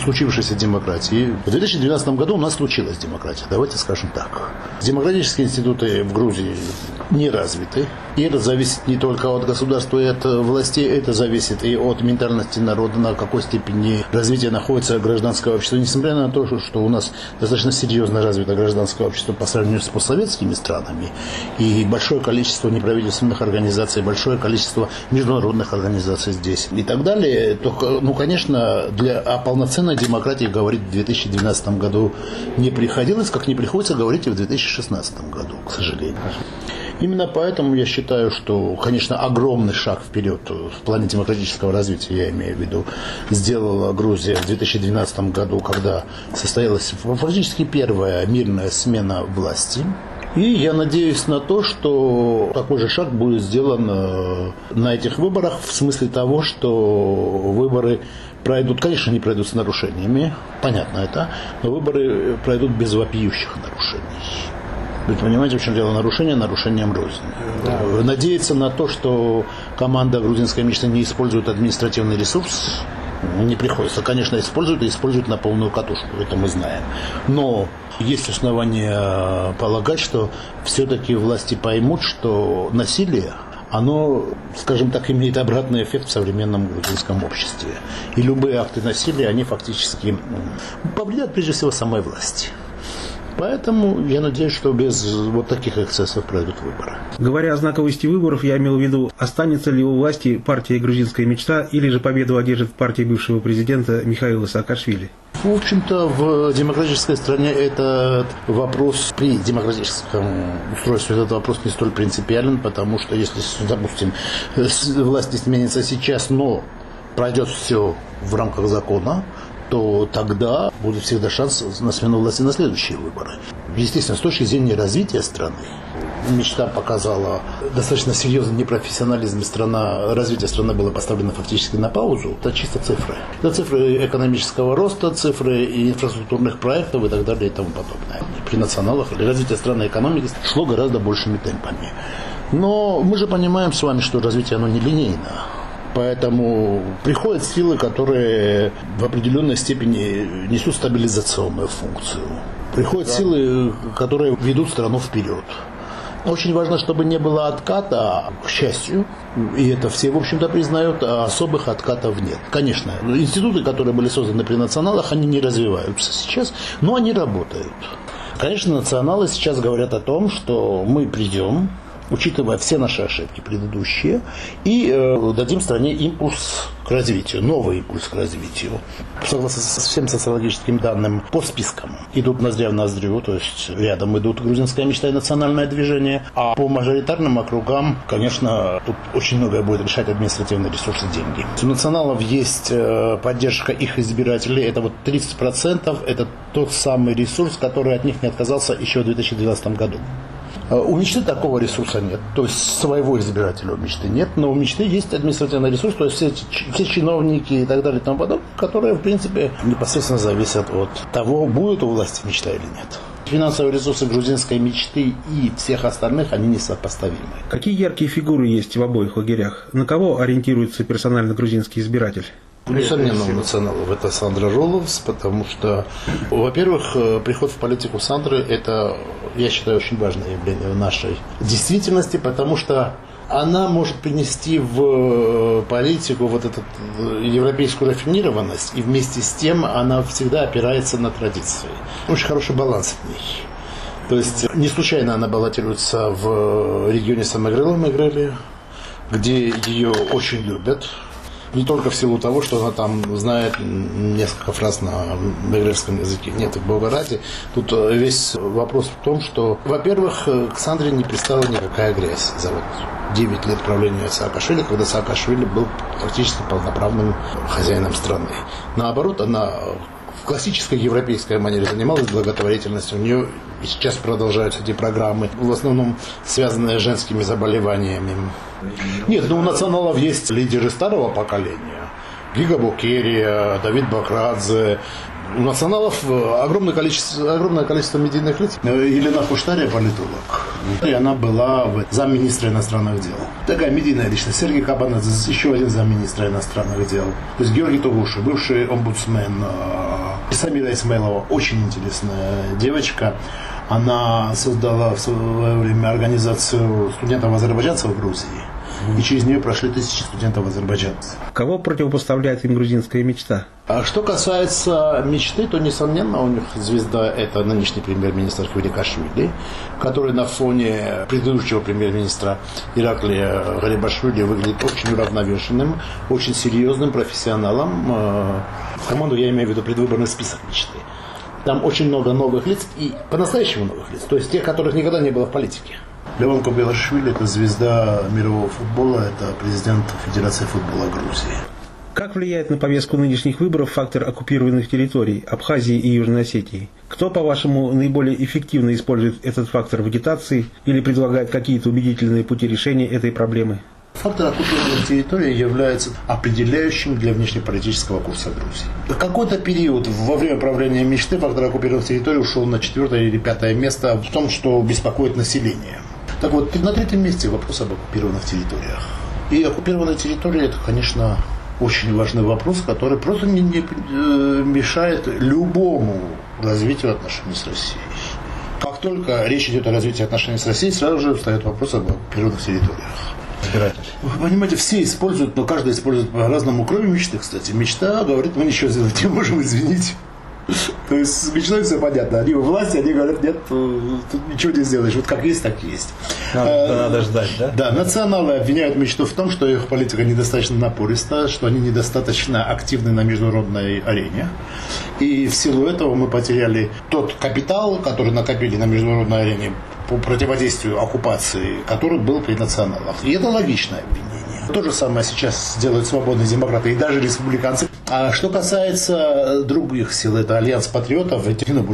случившейся демократии. В 2012 году у нас случилась демократия, давайте скажем так. Демократические институты в Грузии не развиты. И это зависит не только от государства и от властей, это зависит и от ментальности народа, на какой степени развития находится гражданское общество. Несмотря на то, что у нас достаточно серьезно развито гражданское общество по сравнению с постсоветскими странами, и большое количество неправительственных организаций, большое количество международных организаций здесь и так далее, то, ну, конечно, для, о полноценной демократии говорить в 2012 году не приходилось, как не приходится говорить и в 2016 году, к сожалению. Именно поэтому я считаю, что, конечно, огромный шаг вперед в плане демократического развития, я имею в виду, сделала Грузия в 2012 году, когда состоялась фактически первая мирная смена власти. И я надеюсь на то, что такой же шаг будет сделан э, на этих выборах в смысле того, что выборы пройдут, конечно, не пройдут с нарушениями, понятно это, но выборы пройдут без вопиющих нарушений. Вы понимаете, в чем дело? Нарушение нарушением рознь. Да. Надеяться на то, что команда грузинской мечты не использует административный ресурс, не приходится. Конечно, используют и используют на полную катушку, это мы знаем. Но есть основания полагать, что все-таки власти поймут, что насилие оно, скажем так, имеет обратный эффект в современном грузинском обществе. И любые акты насилия, они фактически повредят прежде всего самой власти. Поэтому я надеюсь, что без вот таких эксцессов пройдут выборы. Говоря о знаковости выборов, я имел в виду, останется ли у власти партия «Грузинская мечта» или же победу одержит партия бывшего президента Михаила Саакашвили? В общем-то, в демократической стране этот вопрос при демократическом устройстве этот вопрос не столь принципиален, потому что если, допустим, власть не сменится сейчас, но пройдет все в рамках закона, то тогда будет всегда шанс на смену власти на следующие выборы. Естественно, с точки зрения развития страны, мечта показала достаточно серьезный непрофессионализм, страна, развитие страны было поставлено фактически на паузу. Это чисто цифры. Это цифры экономического роста, цифры инфраструктурных проектов и так далее и тому подобное. При националах развитие страны экономики шло гораздо большими темпами. Но мы же понимаем с вами, что развитие оно не линейно. Поэтому приходят силы, которые в определенной степени несут стабилизационную функцию. Приходят силы, которые ведут страну вперед. Очень важно, чтобы не было отката, к счастью, и это все, в общем-то, признают, а особых откатов нет. Конечно, институты, которые были созданы при националах, они не развиваются сейчас, но они работают. Конечно, националы сейчас говорят о том, что мы придем, учитывая все наши ошибки предыдущие, и э, дадим стране импульс к развитию, новый импульс к развитию. Согласно со всем социологическим данным, по спискам идут ноздря в ноздрю, то есть рядом идут грузинская мечта и национальное движение, а по мажоритарным округам, конечно, тут очень многое будет решать административные ресурсы, деньги. У националов есть э, поддержка их избирателей, это вот 30%, это тот самый ресурс, который от них не отказался еще в 2012 году. А у мечты такого ресурса нет. То есть своего избирателя у мечты нет, но у мечты есть административный ресурс, то есть все, все чиновники и так далее и тому подобное, которые, в принципе, непосредственно зависят от того, будет у власти мечта или нет. Финансовые ресурсы грузинской мечты и всех остальных, они несопоставимы. Какие яркие фигуры есть в обоих лагерях? На кого ориентируется персонально грузинский избиратель? Несомненно, у националов это Сандра Роловс, потому что, во-первых, э, приход в политику Сандры – это, я считаю, очень важное явление в нашей действительности, потому что она может принести в э, политику вот эту э, европейскую рафинированность, и вместе с тем она всегда опирается на традиции. Очень хороший баланс в ней. То есть не случайно она баллотируется в регионе Самогрелом играли, где ее очень любят, не только в силу того, что она там знает несколько фраз на беглерском языке. Нет, бога ради. Тут э, весь вопрос в том, что, во-первых, э, к Сандре не пристала никакая грязь за вот 9 лет правления Саакашвили, когда Саакашвили был практически полноправным хозяином страны. Наоборот, она в классической европейской манере занималась благотворительностью. У нее и сейчас продолжаются эти программы, в основном связанные с женскими заболеваниями. Нет, ну у националов есть лидеры старого поколения. Гига Букерия, Давид Бакрадзе, у националов э, огромное количество, огромное количество медийных лиц. Э, Елена Хуштария политолог. И она была замминистра иностранных дел. Такая медийная личность. Сергей Кабанадзе, еще один замминистра иностранных дел. То есть Георгий Тугуши, бывший омбудсмен. Э, Самира Исмайлова, очень интересная девочка. Она создала в свое время организацию студентов-азербайджанцев в Грузии и через нее прошли тысячи студентов азербайджанцев. Кого противопоставляет им грузинская мечта? А что касается мечты, то, несомненно, у них звезда – это нынешний премьер-министр Хвиликашвили, который на фоне предыдущего премьер-министра Ираклия Гарибашвили выглядит очень уравновешенным, очень серьезным профессионалом. Э, в команду я имею в виду предвыборный список мечты. Там очень много новых лиц и по-настоящему новых лиц, то есть тех, которых никогда не было в политике. Леван Кобелашвили – это звезда мирового футбола, это президент Федерации футбола Грузии. Как влияет на повестку нынешних выборов фактор оккупированных территорий Абхазии и Южной Осетии? Кто, по-вашему, наиболее эффективно использует этот фактор в агитации или предлагает какие-то убедительные пути решения этой проблемы? Фактор оккупированных территорий является определяющим для внешнеполитического курса Грузии. В какой-то период во время правления мечты фактор оккупированных территорий ушел на четвертое или пятое место в том, что беспокоит население. Так вот, на третьем месте вопрос об оккупированных территориях. И оккупированные территории – это, конечно, очень важный вопрос, который просто не, не э, мешает любому развитию отношений с Россией. Как только речь идет о развитии отношений с Россией, сразу же встает вопрос об оккупированных территориях. Вы понимаете, все используют, но каждый использует по-разному, кроме мечты, кстати. Мечта говорит, мы ничего сделать не можем, извините. То есть с Мичной все понятно. Они у власти, они говорят, нет, э, тут ничего не сделаешь. Вот как есть, так есть. Надо, э, надо ждать, да? Да, националы обвиняют Мечту в том, что их политика недостаточно напориста, что они недостаточно активны на международной арене. И в силу этого мы потеряли тот капитал, который накопили на международной арене по противодействию оккупации, который был при националах. И это логичное обвинение. То же самое сейчас делают свободные демократы и даже республиканцы. А что касается других сил, это Альянс патриотов, это Тина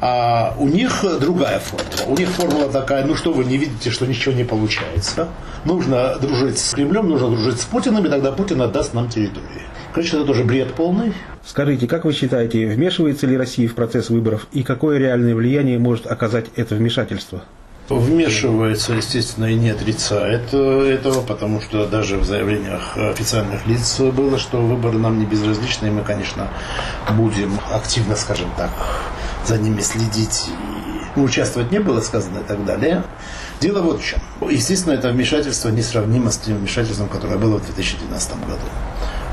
а у них другая формула. У них формула такая, ну что вы не видите, что ничего не получается. Нужно дружить с Кремлем, нужно дружить с Путиным, и тогда Путин отдаст нам территории. Конечно, это тоже бред полный. Скажите, как вы считаете, вмешивается ли Россия в процесс выборов и какое реальное влияние может оказать это вмешательство? Вмешивается, естественно, и не отрицает этого, потому что даже в заявлениях официальных лиц было, что выборы нам не безразличны, и мы, конечно, будем активно, скажем так, за ними следить. И участвовать не было сказано и так далее. Дело вот в чем. Естественно, это вмешательство несравнимо с тем вмешательством, которое было в 2012 году.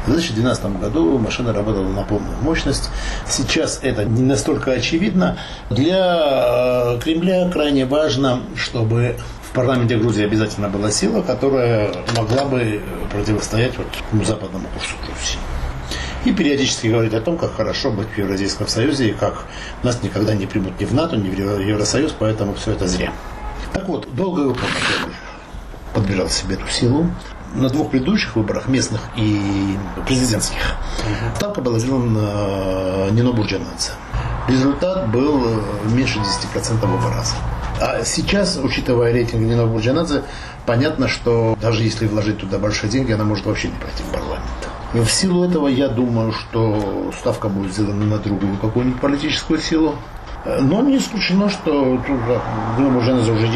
В 2012 году машина работала на полную мощность. Сейчас это не настолько очевидно. Для э, Кремля крайне важно, чтобы в парламенте Грузии обязательно была сила, которая могла бы противостоять вот западному курсу Грузии. И периодически говорить о том, как хорошо быть в Евразийском Союзе и как нас никогда не примут ни в НАТО, ни в Евросоюз, поэтому все это зря. Так вот, долго упорно подбирал себе эту силу на двух предыдущих выборах, местных и президентских, угу. ставка была сделана на Нино Бурджанадзе. Результат был э, меньше 10% в оба раза. А сейчас, учитывая рейтинг Нино Бурджанадзе, понятно, что даже если вложить туда большие деньги, она может вообще не пройти в парламент. В силу этого я думаю, что ставка будет сделана на другую какую-нибудь политическую силу. Но не исключено, что Нино Бурджанадзе уже